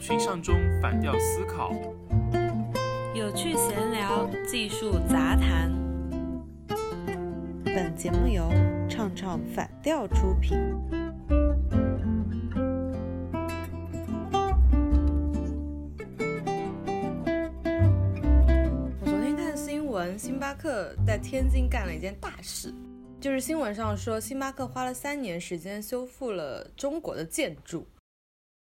群像中反调思考，有趣闲聊，技术杂谈。本节目由唱唱反调出品。我昨天看新闻，星巴克在天津干了一件大事，就是新闻上说，星巴克花了三年时间修复了中国的建筑。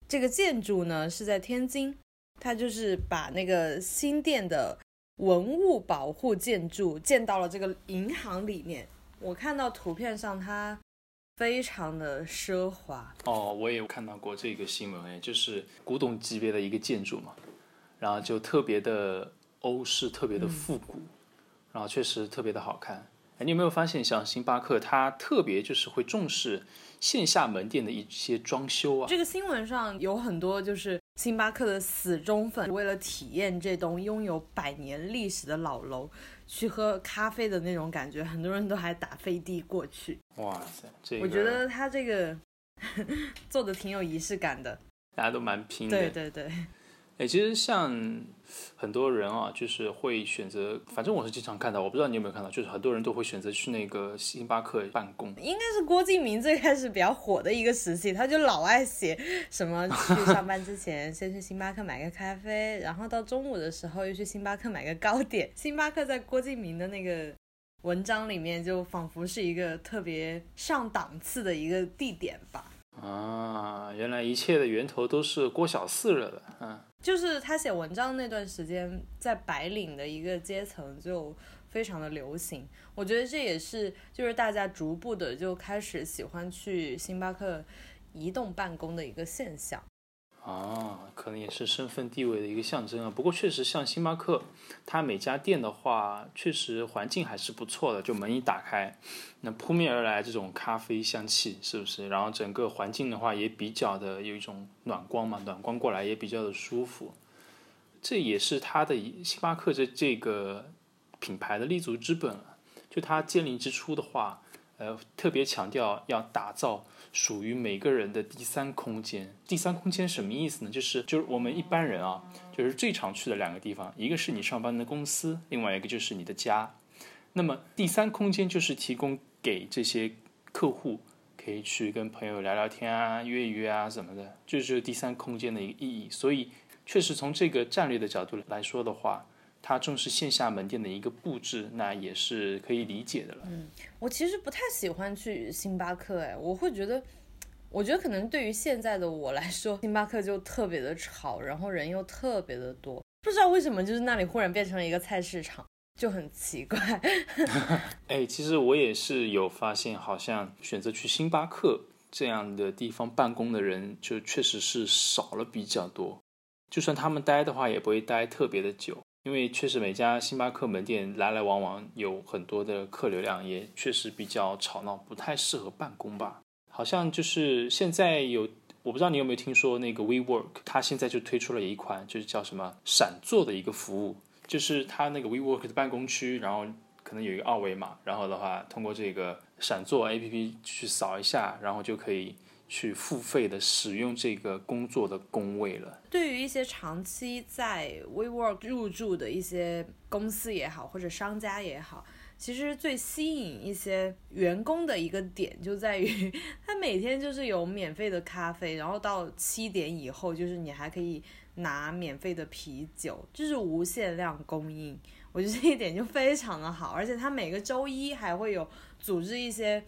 这个建筑呢是在天津，它就是把那个新店的文物保护建筑建到了这个银行里面。我看到图片上，它非常的奢华。哦，我也有看到过这个新闻，哎，就是古董级别的一个建筑嘛，然后就特别的欧式，特别的复古，然后确实特别的好看。哎，你有没有发现，像星巴克，它特别就是会重视线下门店的一些装修啊？这个新闻上有很多就是星巴克的死忠粉，为了体验这栋拥有百年历史的老楼，去喝咖啡的那种感觉，很多人都还打飞的过去。哇塞，这个我觉得他这个 做的挺有仪式感的。大家都蛮拼的。对对对，哎，其实像很多人啊，就是会选择，反正我是经常看到，我不知道你有没有看到，就是很多人都会选择去那个星巴克办公。应该是郭敬明最开始比较火的一个时期，他就老爱写什么去上班之前先去星巴克买个咖啡，然后到中午的时候又去星巴克买个糕点。星巴克在郭敬明的那个文章里面，就仿佛是一个特别上档次的一个地点吧。啊，原来一切的源头都是郭小四惹的，嗯。就是他写文章那段时间，在白领的一个阶层就非常的流行。我觉得这也是就是大家逐步的就开始喜欢去星巴克移动办公的一个现象。啊，可能也是身份地位的一个象征啊。不过确实，像星巴克，它每家店的话，确实环境还是不错的。就门一打开，那扑面而来这种咖啡香气，是不是？然后整个环境的话，也比较的有一种暖光嘛，暖光过来也比较的舒服。这也是它的星巴克这这个品牌的立足之本。就它建立之初的话，呃，特别强调要打造。属于每个人的第三空间。第三空间什么意思呢？就是就是我们一般人啊，就是最常去的两个地方，一个是你上班的公司，另外一个就是你的家。那么第三空间就是提供给这些客户可以去跟朋友聊聊天啊、约一约啊什么的，这就是第三空间的一个意义。所以，确实从这个战略的角度来说的话。它重视线下门店的一个布置，那也是可以理解的了。嗯，我其实不太喜欢去星巴克，哎，我会觉得，我觉得可能对于现在的我来说，星巴克就特别的吵，然后人又特别的多，不知道为什么，就是那里忽然变成了一个菜市场，就很奇怪。哎，其实我也是有发现，好像选择去星巴克这样的地方办公的人，就确实是少了比较多。就算他们待的话，也不会待特别的久。因为确实每家星巴克门店来来往往有很多的客流量，也确实比较吵闹，不太适合办公吧。好像就是现在有，我不知道你有没有听说那个 WeWork，它现在就推出了一款就是叫什么闪坐的一个服务，就是它那个 WeWork 的办公区，然后可能有一个二维码，然后的话通过这个闪坐 APP 去扫一下，然后就可以。去付费的使用这个工作的工位了。对于一些长期在 WeWork 入驻的一些公司也好，或者商家也好，其实最吸引一些员工的一个点就在于，他每天就是有免费的咖啡，然后到七点以后，就是你还可以拿免费的啤酒，就是无限量供应。我觉得这一点就非常的好，而且他每个周一还会有组织一些。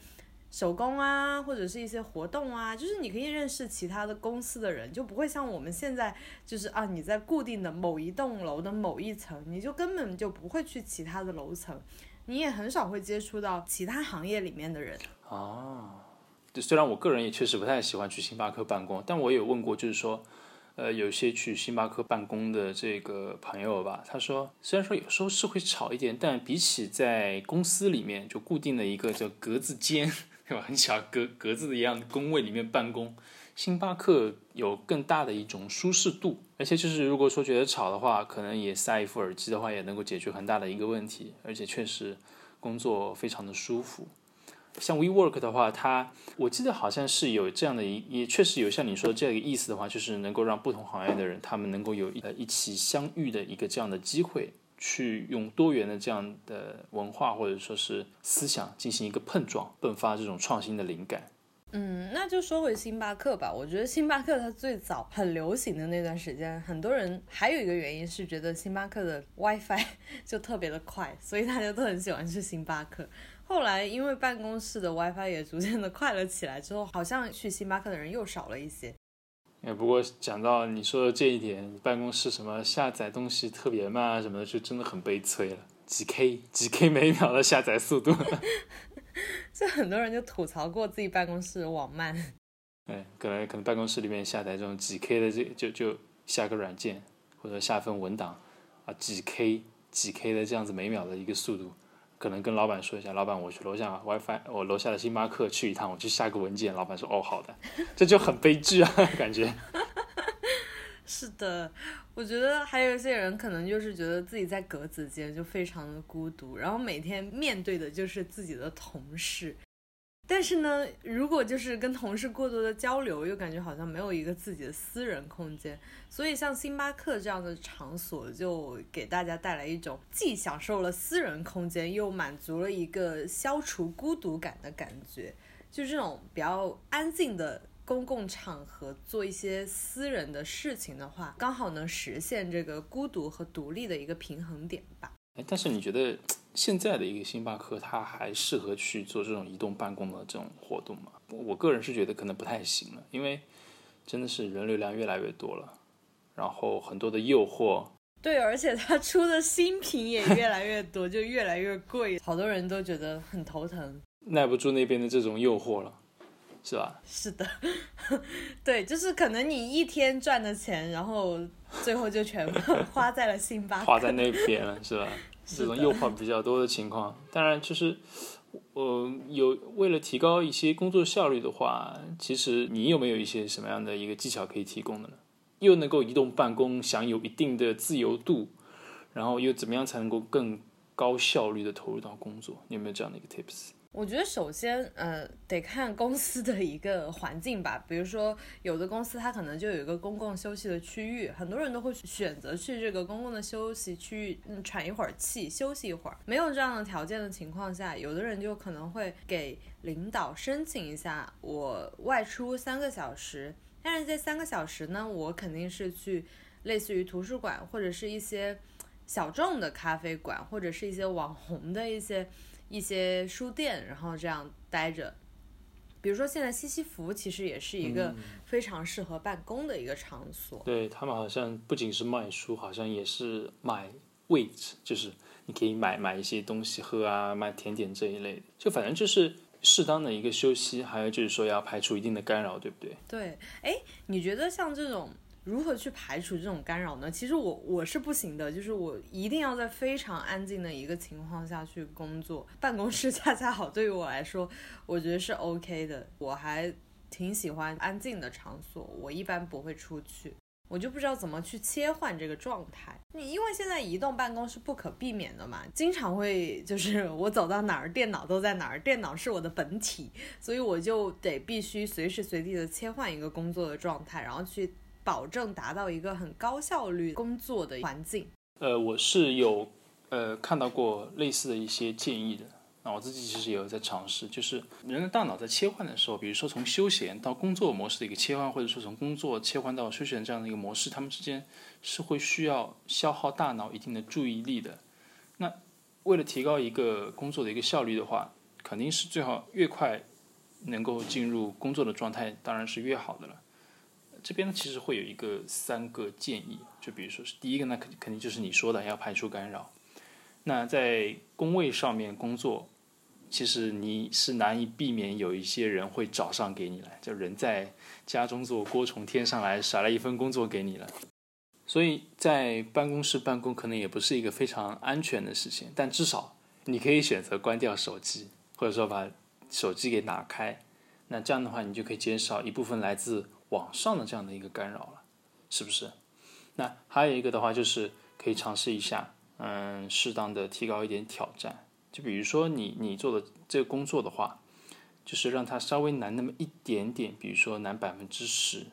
手工啊，或者是一些活动啊，就是你可以认识其他的公司的人，就不会像我们现在就是啊，你在固定的某一栋楼的某一层，你就根本就不会去其他的楼层，你也很少会接触到其他行业里面的人。啊，就虽然我个人也确实不太喜欢去星巴克办公，但我有问过，就是说，呃，有些去星巴克办公的这个朋友吧，他说，虽然说有时候是会吵一点，但比起在公司里面就固定的一个叫格子间。对吧？很小格格子的一样工位里面办公，星巴克有更大的一种舒适度，而且就是如果说觉得吵的话，可能也塞一副耳机的话，也能够解决很大的一个问题，而且确实工作非常的舒服。像 WeWork 的话，它我记得好像是有这样的一，也确实有像你说这个意思的话，就是能够让不同行业的人，他们能够有呃一起相遇的一个这样的机会，去用多元的这样的文化或者说是思想进行一个碰撞，迸发这种创新的灵感。嗯，那就说回星巴克吧。我觉得星巴克它最早很流行的那段时间，很多人还有一个原因是觉得星巴克的 WiFi 就特别的快，所以大家都很喜欢去星巴克。后来因为办公室的 WiFi 也逐渐的快了起来之后，好像去星巴克的人又少了一些。哎，不过讲到你说的这一点，办公室什么下载东西特别慢啊什么的，就真的很悲催了，几 K 几 K 每秒的下载速度。就很多人就吐槽过自己办公室网慢。哎，可能可能办公室里面下载这种几 K 的这就就下个软件或者下份文档啊几 K 几 K 的这样子每秒的一个速度，可能跟老板说一下，老板我去楼下 WiFi，我楼下的星巴克去一趟，我去下个文件。老板说哦好的，这就很悲剧啊，感觉。是的，我觉得还有一些人可能就是觉得自己在格子间就非常的孤独，然后每天面对的就是自己的同事，但是呢，如果就是跟同事过多的交流，又感觉好像没有一个自己的私人空间，所以像星巴克这样的场所就给大家带来一种既享受了私人空间，又满足了一个消除孤独感的感觉，就这种比较安静的。公共场合做一些私人的事情的话，刚好能实现这个孤独和独立的一个平衡点吧。哎，但是你觉得现在的一个星巴克，它还适合去做这种移动办公的这种活动吗？我个人是觉得可能不太行了，因为真的是人流量越来越多了，然后很多的诱惑。对，而且它出的新品也越来越多，就越来越贵，好多人都觉得很头疼，耐不住那边的这种诱惑了。是吧？是的，对，就是可能你一天赚的钱，然后最后就全部花在了星巴克，花在那边了，是吧？这种诱惑比较多的情况，当然就是，呃，有为了提高一些工作效率的话，其实你有没有一些什么样的一个技巧可以提供的呢？又能够移动办公，享有一定的自由度，然后又怎么样才能够更高效率的投入到工作？你有没有这样的一个 tips？我觉得首先，呃，得看公司的一个环境吧。比如说，有的公司它可能就有一个公共休息的区域，很多人都会选择去这个公共的休息区域，嗯，喘一会儿气，休息一会儿。没有这样的条件的情况下，有的人就可能会给领导申请一下，我外出三个小时，但是这三个小时呢，我肯定是去类似于图书馆或者是一些小众的咖啡馆，或者是一些网红的一些。一些书店，然后这样待着，比如说现在西西弗其实也是一个非常适合办公的一个场所。对他们好像不仅是卖书，好像也是卖位置，就是你可以买买一些东西喝啊，卖甜点这一类的，就反正就是适当的一个休息，还有就是说要排除一定的干扰，对不对？对，哎，你觉得像这种？如何去排除这种干扰呢？其实我我是不行的，就是我一定要在非常安静的一个情况下去工作。办公室 恰恰好对于我来说，我觉得是 OK 的。我还挺喜欢安静的场所，我一般不会出去。我就不知道怎么去切换这个状态。你因为现在移动办公是不可避免的嘛，经常会就是 我走到哪儿，电脑都在哪儿，电脑是我的本体，所以我就得必须随时随地的切换一个工作的状态，然后去。保证达到一个很高效率工作的环境。呃，我是有呃看到过类似的一些建议的。那我自己其实也有在尝试，就是人的大脑在切换的时候，比如说从休闲到工作模式的一个切换，或者说从工作切换到休闲这样的一个模式，他们之间是会需要消耗大脑一定的注意力的。那为了提高一个工作的一个效率的话，肯定是最好越快能够进入工作的状态，当然是越好的了。这边呢，其实会有一个三个建议，就比如说是第一个呢，肯肯定就是你说的要排除干扰。那在工位上面工作，其实你是难以避免有一些人会找上给你来，就人在家中坐，锅从天上来，甩了一份工作给你了。所以在办公室办公可能也不是一个非常安全的事情，但至少你可以选择关掉手机，或者说把手机给打开。那这样的话，你就可以减少一部分来自网上的这样的一个干扰了，是不是？那还有一个的话，就是可以尝试一下，嗯，适当的提高一点挑战。就比如说你你做的这个工作的话，就是让它稍微难那么一点点，比如说难百分之十，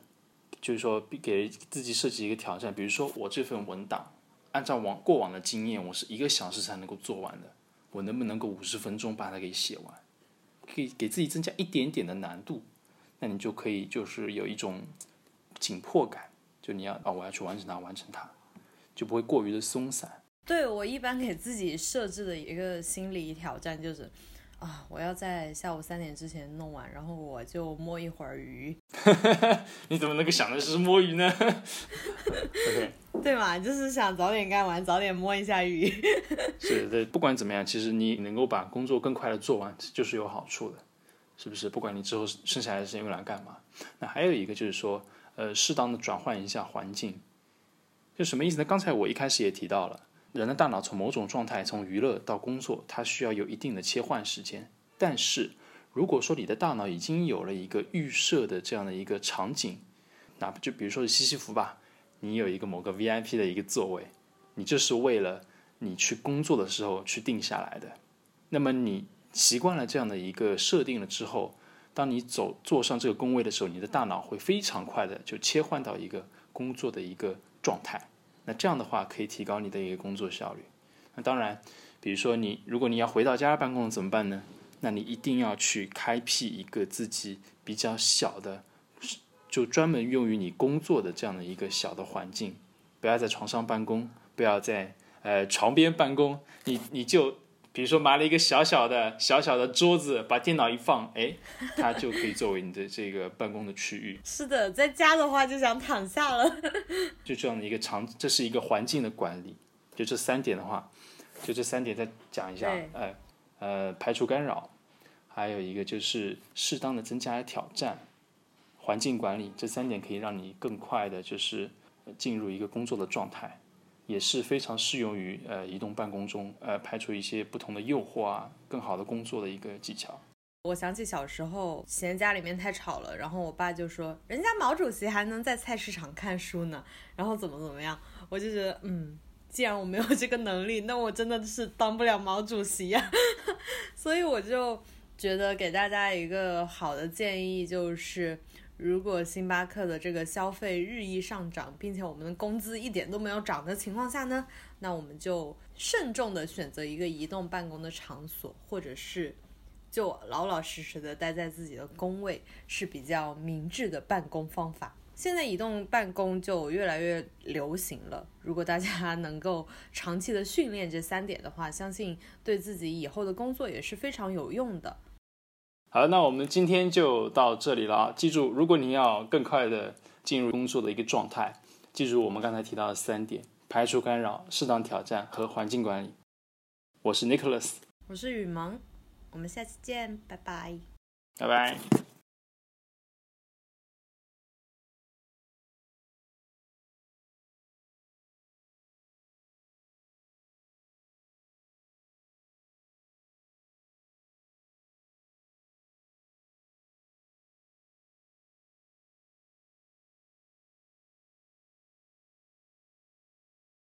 就是说给自己设计一个挑战，比如说我这份文档，按照往过往的经验，我是一个小时才能够做完的，我能不能够五十分钟把它给写完？可以给自己增加一点点的难度，那你就可以就是有一种紧迫感，就你要啊、我要去完成它，完成它，就不会过于的松散。对我一般给自己设置的一个心理挑战就是，啊，我要在下午三点之前弄完，然后我就摸一会儿鱼，你怎么能够想的是摸鱼呢 对嘛？就是想早点干完，早点摸一下鱼。是对，不管怎么样，其实你能够把工作更快的做完，就是有好处的，是不是？不管你之后剩下来的时间用来干嘛。那还有一个就是说，呃，适当的转换一下环境，就什么意思呢？刚才我一开始也提到了，人的大脑从某种状态，从娱乐到工作，它需要有一定的切换时间。但是如果说你的大脑已经有了一个预设的这样的一个场景，哪怕就比如说是西西弗吧，你有一个某个 VIP 的一个座位，你这是为了你去工作的时候去定下来的。那么你习惯了这样的一个设定了之后，当你走坐上这个工位的时候，你的大脑会非常快的就切换到一个工作的一个状态。那这样的话可以提高你的一个工作效率。那当然，比如说你如果你要回到家办公怎么办呢？那你一定要去开辟一个自己比较小的，就专门用于你工作的这样的一个小的环境。不要在床上办公，不要在呃床边办公，你你就比如说拿了一个小小的小小的桌子，把电脑一放，哎，它就可以作为你的这个办公的区域。是的，在家的话就想躺下了。就这样的一个场，这是一个环境的管理。就这三点的话，就这三点再讲一下对，呃呃，排除干扰，还有一个就是适当的增加挑战，环境管理，这三点可以让你更快的，就是呃进入一个工作的状态，也是非常适用于呃移动办公中，呃排除一些不同的诱惑啊，更好的工作的一个技巧。我想起小时候嫌家里面太吵了，然后我爸就说：“人家毛主席还能在菜市场看书呢，然后怎么怎么样。”我就觉得，嗯，既然我没有这个能力，那我真的是当不了毛主席呀、所以我就觉得给大家一个好的建议就是。如果星巴克的这个消费日益上涨，并且我们的工资一点都没有涨的情况下呢，那我们就慎重的选择一个移动办公的场所，或者是就老老实实的待在自己的工位，是比较明智的办公方法。现在移动办公就越来越流行了，如果大家能够长期的训练这三点的话，相信对自己以后的工作也是非常有用的。好，那我们今天就到这里了啊。记住，如果你要更快的进入工作的一个状态，记住我们刚才提到的三点：排除干扰、适当挑战和环境管理。我是 Nicholas，我是雨萌，我们下次见，拜拜。拜拜。